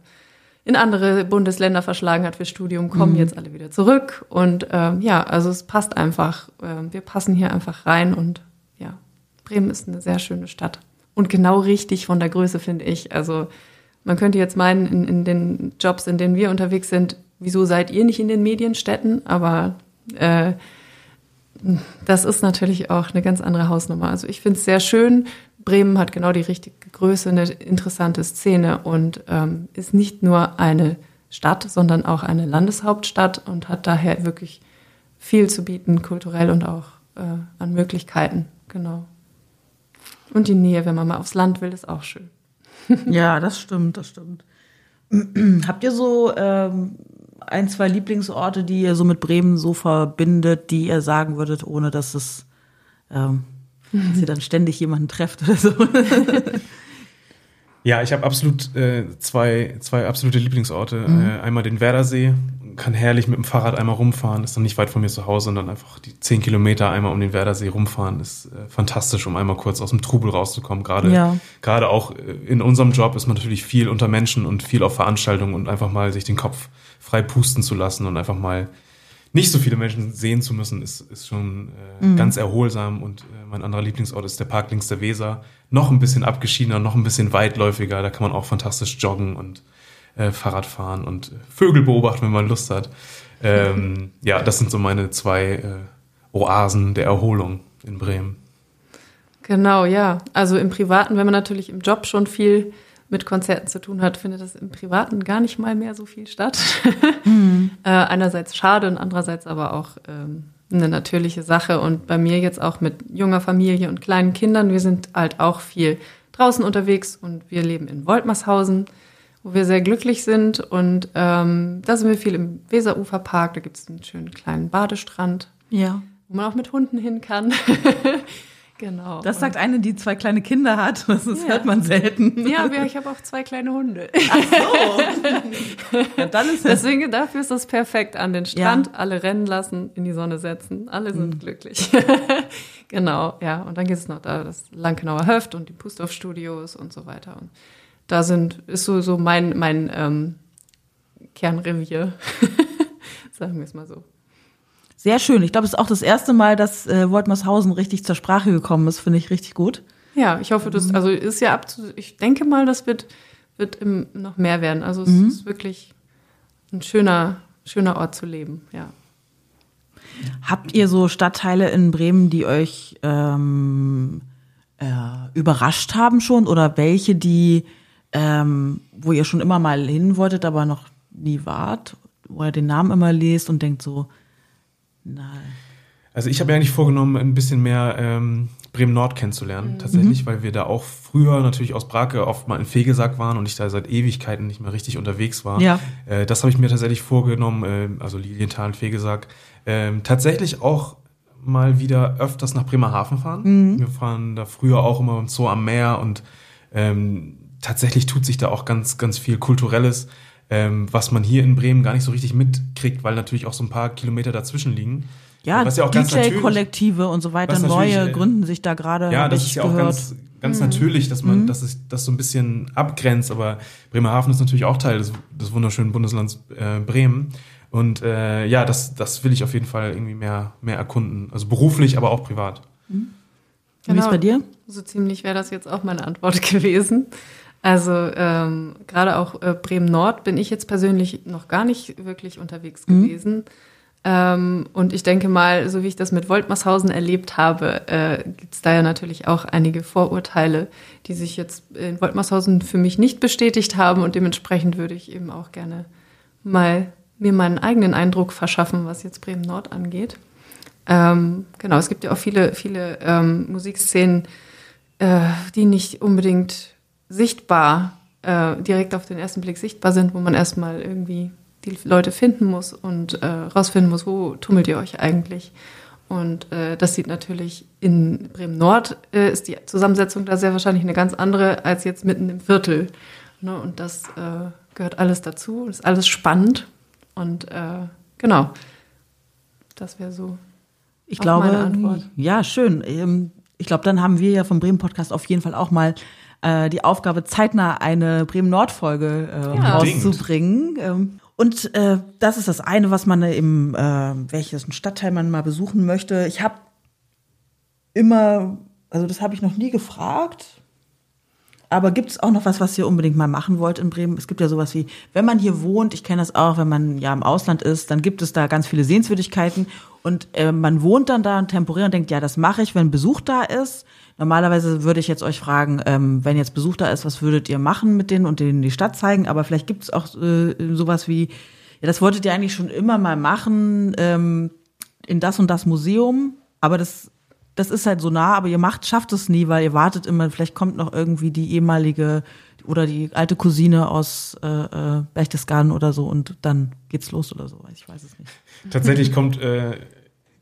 in andere Bundesländer verschlagen hat für Studium, kommen mhm. jetzt alle wieder zurück. Und ähm, ja, also es passt einfach. Äh, wir passen hier einfach rein und Bremen ist eine sehr schöne Stadt. Und genau richtig von der Größe, finde ich. Also man könnte jetzt meinen, in, in, den Jobs, in denen wir unterwegs sind, wieso seid ihr nicht in den Medienstädten? Aber äh, das ist natürlich auch eine ganz andere Hausnummer. Also ich finde es sehr schön. Bremen hat genau die richtige Größe, eine interessante Szene und ähm, ist nicht nur eine Stadt, sondern auch eine Landeshauptstadt und hat daher wirklich viel zu bieten, kulturell und auch äh, an Möglichkeiten. Genau. Und die Nähe, wenn man mal aufs Land will, ist auch schön. ja, das stimmt, das stimmt. Habt ihr so ähm, ein, zwei Lieblingsorte, die ihr so mit Bremen so verbindet, die ihr sagen würdet, ohne dass es ähm, dass ihr dann ständig jemanden trefft oder so? ja, ich habe absolut äh, zwei, zwei absolute Lieblingsorte. Mhm. Äh, einmal den Werdersee, kann herrlich mit dem Fahrrad einmal rumfahren, ist dann nicht weit von mir zu Hause und dann einfach die zehn Kilometer einmal um den Werdersee rumfahren, ist äh, fantastisch, um einmal kurz aus dem Trubel rauszukommen. Gerade, ja. gerade auch äh, in unserem Job ist man natürlich viel unter Menschen und viel auf Veranstaltungen und einfach mal sich den Kopf frei pusten zu lassen und einfach mal nicht so viele Menschen sehen zu müssen, ist, ist schon äh, mhm. ganz erholsam. Und äh, mein anderer Lieblingsort ist der Park links der Weser. Noch ein bisschen abgeschiedener, noch ein bisschen weitläufiger. Da kann man auch fantastisch joggen und äh, Fahrrad fahren und Vögel beobachten, wenn man Lust hat. Ähm, ja, das sind so meine zwei äh, Oasen der Erholung in Bremen. Genau, ja. Also im Privaten, wenn man natürlich im Job schon viel mit Konzerten zu tun hat, findet das im Privaten gar nicht mal mehr so viel statt. Mhm. äh, einerseits schade und andererseits aber auch ähm, eine natürliche Sache. Und bei mir jetzt auch mit junger Familie und kleinen Kindern, wir sind halt auch viel draußen unterwegs und wir leben in Woltmershausen wo wir sehr glücklich sind. Und ähm, da sind wir viel im Weseruferpark. Da gibt es einen schönen kleinen Badestrand, ja. wo man auch mit Hunden hin kann. Genau. Das sagt eine, die zwei kleine Kinder hat. Das Ja. hört man selten. Ja, aber ich habe auch zwei kleine Hunde. so. ja, dann ist. Deswegen, dafür ist das perfekt. An den Strand, alle rennen lassen, in die Sonne setzen. Alle sind glücklich. genau, ja. Und dann gibt es noch da das Lankenauer Höft und die Pustorf-Studios und so weiter. Und da sind, ist so, so mein, mein ähm, Kernrevier. Sagen wir es mal so. Sehr schön. Ich glaube, es ist auch das erste Mal, dass äh, Woltmershausen richtig zur Sprache gekommen ist. Finde ich richtig gut. Ja, ich hoffe, das, also ist ja ab zu, ich denke mal, das wird, wird im, noch mehr werden. Also es ist wirklich ein schöner, schöner Ort zu leben, ja. Habt ihr so Stadtteile in Bremen, die euch ähm, äh, überrascht haben schon? Oder welche, die, ähm, wo ihr schon immer mal hin wolltet, aber noch nie wart? Wo ihr den Namen immer lest und denkt so, nein. Also ich habe mir eigentlich vorgenommen, ein bisschen mehr ähm, Bremen Nord kennenzulernen, tatsächlich, weil wir da auch früher natürlich aus Brake oft mal in Fegesack waren und ich da seit Ewigkeiten nicht mehr richtig unterwegs war. Ja. Äh, das habe ich mir tatsächlich vorgenommen, äh, also Lilienthal und Fegesack. Ähm, tatsächlich auch mal wieder öfters nach Bremerhaven fahren. Wir fahren da früher auch immer im Zoo am Meer und ähm, tatsächlich tut sich da auch ganz, ganz viel Kulturelles, ähm, was man hier in Bremen gar nicht so richtig mitkriegt, weil natürlich auch so ein paar Kilometer dazwischen liegen. Ja, ja DJ-Kollektive und so weiter, neue äh, gründen sich da gerade. Ja, das ist ja auch gehört. ganz, ganz natürlich, dass man, dass es das so ein bisschen abgrenzt, aber Bremerhaven ist natürlich auch Teil des, des wunderschönen Bundeslands äh, Bremen. Und äh, ja, das, das will ich auf jeden Fall irgendwie mehr, mehr erkunden. Also beruflich, aber auch privat. Wie ist bei dir? So ziemlich wäre das jetzt auch meine Antwort gewesen. Also ähm, gerade auch äh, Bremen Nord bin ich jetzt persönlich noch gar nicht wirklich unterwegs gewesen. Ähm, und ich denke mal, so wie ich das mit Woltmershausen erlebt habe, äh, gibt es da ja natürlich auch einige Vorurteile, die sich jetzt in Woltmershausen für mich nicht bestätigt haben. Und dementsprechend würde ich eben auch gerne mal mir meinen eigenen Eindruck verschaffen, was jetzt Bremen Nord angeht. Ähm, genau, es gibt ja auch viele, viele ähm, Musikszenen, äh, die nicht unbedingt sichtbar, äh, direkt auf den ersten Blick sichtbar sind, wo man erstmal irgendwie die Leute finden muss und äh, rausfinden muss, wo tummelt ihr euch eigentlich. Und äh, das sieht natürlich in Bremen Nord, äh, ist die Zusammensetzung da sehr wahrscheinlich eine ganz andere als jetzt mitten im Viertel. Ne? Und das äh, gehört alles dazu, ist alles spannend. Und äh, genau, das wäre so Ich glaube, meine Antwort. ja, schön. Ähm, Ich glaube, dann haben wir ja vom Bremen Podcast auf jeden Fall auch mal äh, die Aufgabe, zeitnah eine Bremen Nord Folge äh, Ja. rauszubringen. Ähm, und äh, das ist das eine, was man im äh, welches Stadtteil man mal besuchen möchte. Ich habe immer, also das habe ich noch nie gefragt. Aber gibt es auch noch was, was ihr unbedingt mal machen wollt in Bremen? Es gibt ja sowas wie, wenn man hier wohnt, ich kenne das auch, wenn man ja im Ausland ist, dann gibt es da ganz viele Sehenswürdigkeiten und äh, man wohnt dann da temporär und denkt, ja, das mache ich, wenn Besuch da ist. Normalerweise würde ich jetzt euch fragen, ähm, wenn jetzt Besuch da ist, was würdet ihr machen mit denen und denen die Stadt zeigen? Aber vielleicht gibt es auch äh, sowas wie, ja, das wolltet ihr eigentlich schon immer mal machen ähm, in das und das Museum, aber das das ist halt so nah, aber ihr macht, schafft es nie, weil ihr wartet immer, vielleicht kommt noch irgendwie die ehemalige oder die alte Cousine aus äh, äh, Berchtesgaden oder so und dann geht's los oder so. Ich weiß es nicht. Tatsächlich kommt äh,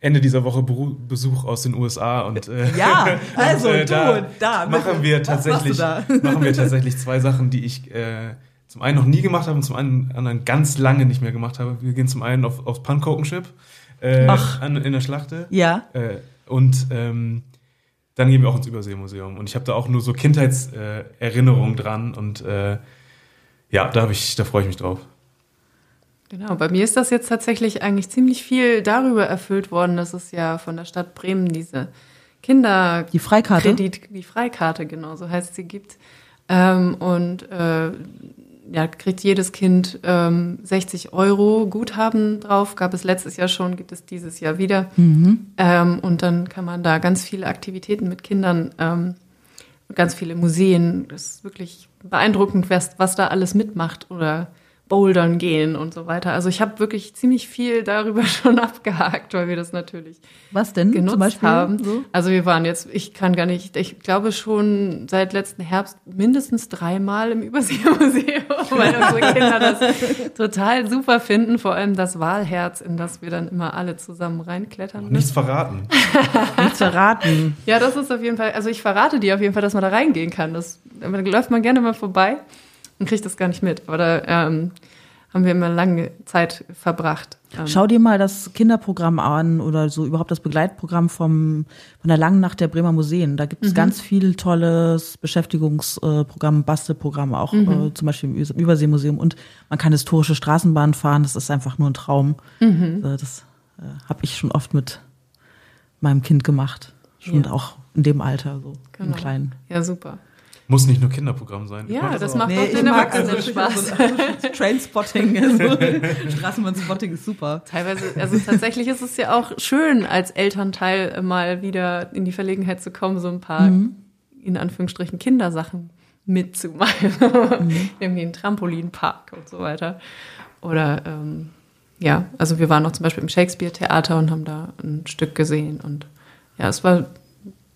Ende dieser Woche Besuch aus den USA und äh, Ja, also und, äh, du, da, da, machen wir tatsächlich da? machen wir tatsächlich zwei Sachen, die ich äh, zum einen noch nie gemacht habe und zum anderen ganz lange nicht mehr gemacht habe. Wir gehen zum einen auf, aufs Pankokenship äh, Ach. an, in der Schlachte. Ja, Äh, und ähm, dann gehen wir auch ins Überseemuseum. Und ich habe da auch nur so Kindheitserinnerungen äh, dran. Und äh, ja, da, hab ich, da freue ich mich drauf. Genau, bei mir ist das jetzt tatsächlich eigentlich ziemlich viel darüber erfüllt worden, dass es ja von der Stadt Bremen diese Kinderkredit, die Freikarte. die Freikarte, genau, so heißt sie, gibt. Ähm, und äh, ja, kriegt jedes Kind ähm, 60 Euro Guthaben drauf. Gab es letztes Jahr schon, gibt es dieses Jahr wieder. Ähm, und dann kann man da ganz viele Aktivitäten mit Kindern, ähm, ganz viele Museen. Das ist wirklich beeindruckend, was, was da alles mitmacht oder Bouldern gehen und so weiter. Also ich habe wirklich ziemlich viel darüber schon abgehakt, weil wir das natürlich Was denn genutzt zum Beispiel? haben. So? Also wir waren jetzt, ich kann gar nicht, ich glaube schon seit letzten Herbst mindestens dreimal im Überseemuseum, weil unsere Kinder das total super finden, vor allem das Wahlherz, in das wir dann immer alle zusammen reinklettern. müssen. Nichts verraten. Nichts verraten. Ja, das ist auf jeden Fall, also ich verrate dir auf jeden Fall, dass man da reingehen kann. Das, da läuft man gerne mal vorbei und kriegt das gar nicht mit. Aber da ähm, haben wir immer lange Zeit verbracht. Ähm, Schau dir mal das Kinderprogramm an oder so überhaupt das Begleitprogramm vom, von der langen Nacht der Bremer Museen. Da gibt es ganz viel tolles Beschäftigungsprogramm, Bastelprogramm, auch äh, zum Beispiel im Überseemuseum. Und man kann historische Straßenbahn fahren, das ist einfach nur ein Traum. Äh, Das äh, habe ich schon oft mit meinem Kind gemacht. Schon Ja. auch in dem Alter, so im Genau. Kleinen. Ja, super. Muss nicht nur Kinderprogramm sein. Ja, das auch. macht auch ich den Erwachsenen also Spaß. Trainspotting, also Straßenbahnspotting ist super. Teilweise, also tatsächlich ist es ja auch schön, als Elternteil mal wieder in die Verlegenheit zu kommen, so ein paar, in Anführungsstrichen, Kindersachen mitzumachen. Irgendwie ein Trampolinpark und so weiter. Oder, ähm, ja, also wir waren auch zum Beispiel im Shakespeare-Theater und haben da ein Stück gesehen. Und ja, es war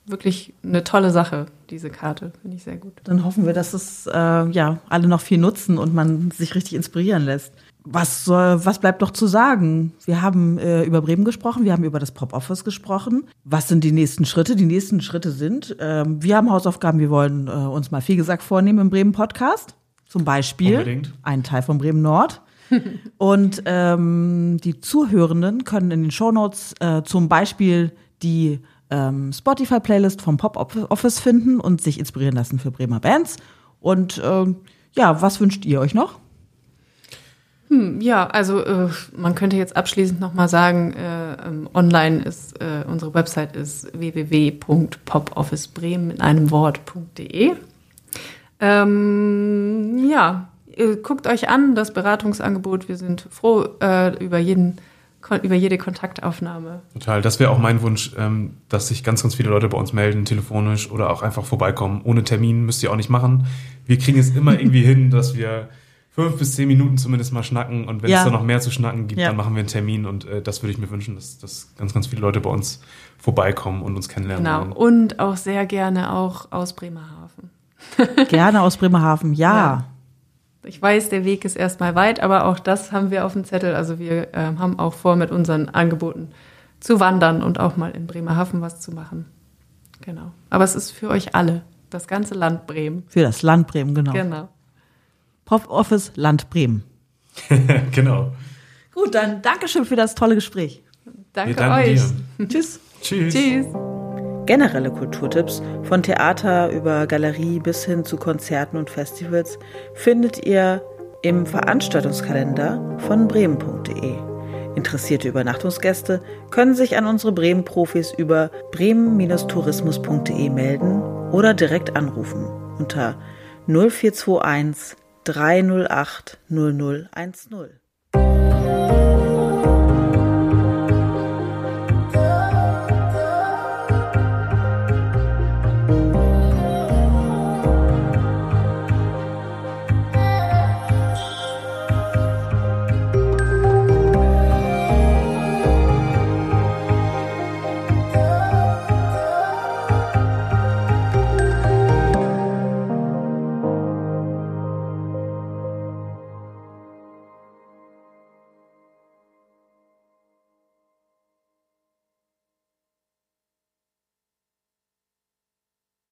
wirklich eine tolle Sache, diese Karte. Finde ich sehr gut. Dann hoffen wir, dass es äh, ja alle noch viel nutzen und man sich richtig inspirieren lässt. Was soll, was bleibt noch zu sagen? Wir haben äh, über Bremen gesprochen, wir haben über das Pop-Office gesprochen. Was sind die nächsten Schritte? Die nächsten Schritte sind, ähm, wir haben Hausaufgaben, wir wollen äh, uns mal viel gesagt vornehmen im Bremen Podcast. Zum Beispiel Unbedingt. ein Teil von Bremen Nord. Und ähm, die Zuhörenden können in den Shownotes äh, zum Beispiel die ähm, Spotify-Playlist vom Pop Office finden und sich inspirieren lassen für Bremer Bands. Und ähm, ja, was wünscht ihr euch noch? Ja, also äh, man könnte jetzt abschließend nochmal sagen, äh, ähm, online ist, äh, unsere Website ist www.popofficebremen in einem Wort.de. Ähm, ja, äh, guckt euch an, das Beratungsangebot. Wir sind froh äh, über, jeden, über jede Kontaktaufnahme. Total. Das wäre auch mein Wunsch, ähm, dass sich ganz, ganz viele Leute bei uns melden, telefonisch oder auch einfach vorbeikommen. Ohne Termin müsst ihr auch nicht machen. Wir kriegen es immer irgendwie hin, dass wir fünf bis zehn Minuten zumindest mal schnacken und wenn Ja. es da noch mehr zu schnacken gibt, Ja. dann machen wir einen Termin und äh, das würde ich mir wünschen, dass, dass ganz, ganz viele Leute bei uns vorbeikommen und uns kennenlernen Genau. wollen. Und auch sehr gerne auch aus Bremerhaven. Gerne aus Bremerhaven, ja. Ja. Ich weiß, der Weg ist erstmal weit, aber auch das haben wir auf dem Zettel. Also wir ähm, haben auch vor, mit unseren Angeboten zu wandern und auch mal in Bremerhaven was zu machen. Genau. Aber es ist für euch alle, das ganze Land Bremen. Für das Land Bremen, genau. Genau. Pop Office Land Bremen. genau. Gut, dann Dankeschön für das tolle Gespräch. Danke euch. dir. Tschüss. Tschüss. Tschüss. Generelle Kulturtipps von Theater über Galerie bis hin zu Konzerten und Festivals findet ihr im Veranstaltungskalender von bremen.de. Interessierte Übernachtungsgäste können sich an unsere Bremen-Profis über bremen-tourismus.de melden oder direkt anrufen unter 0421 308 0010.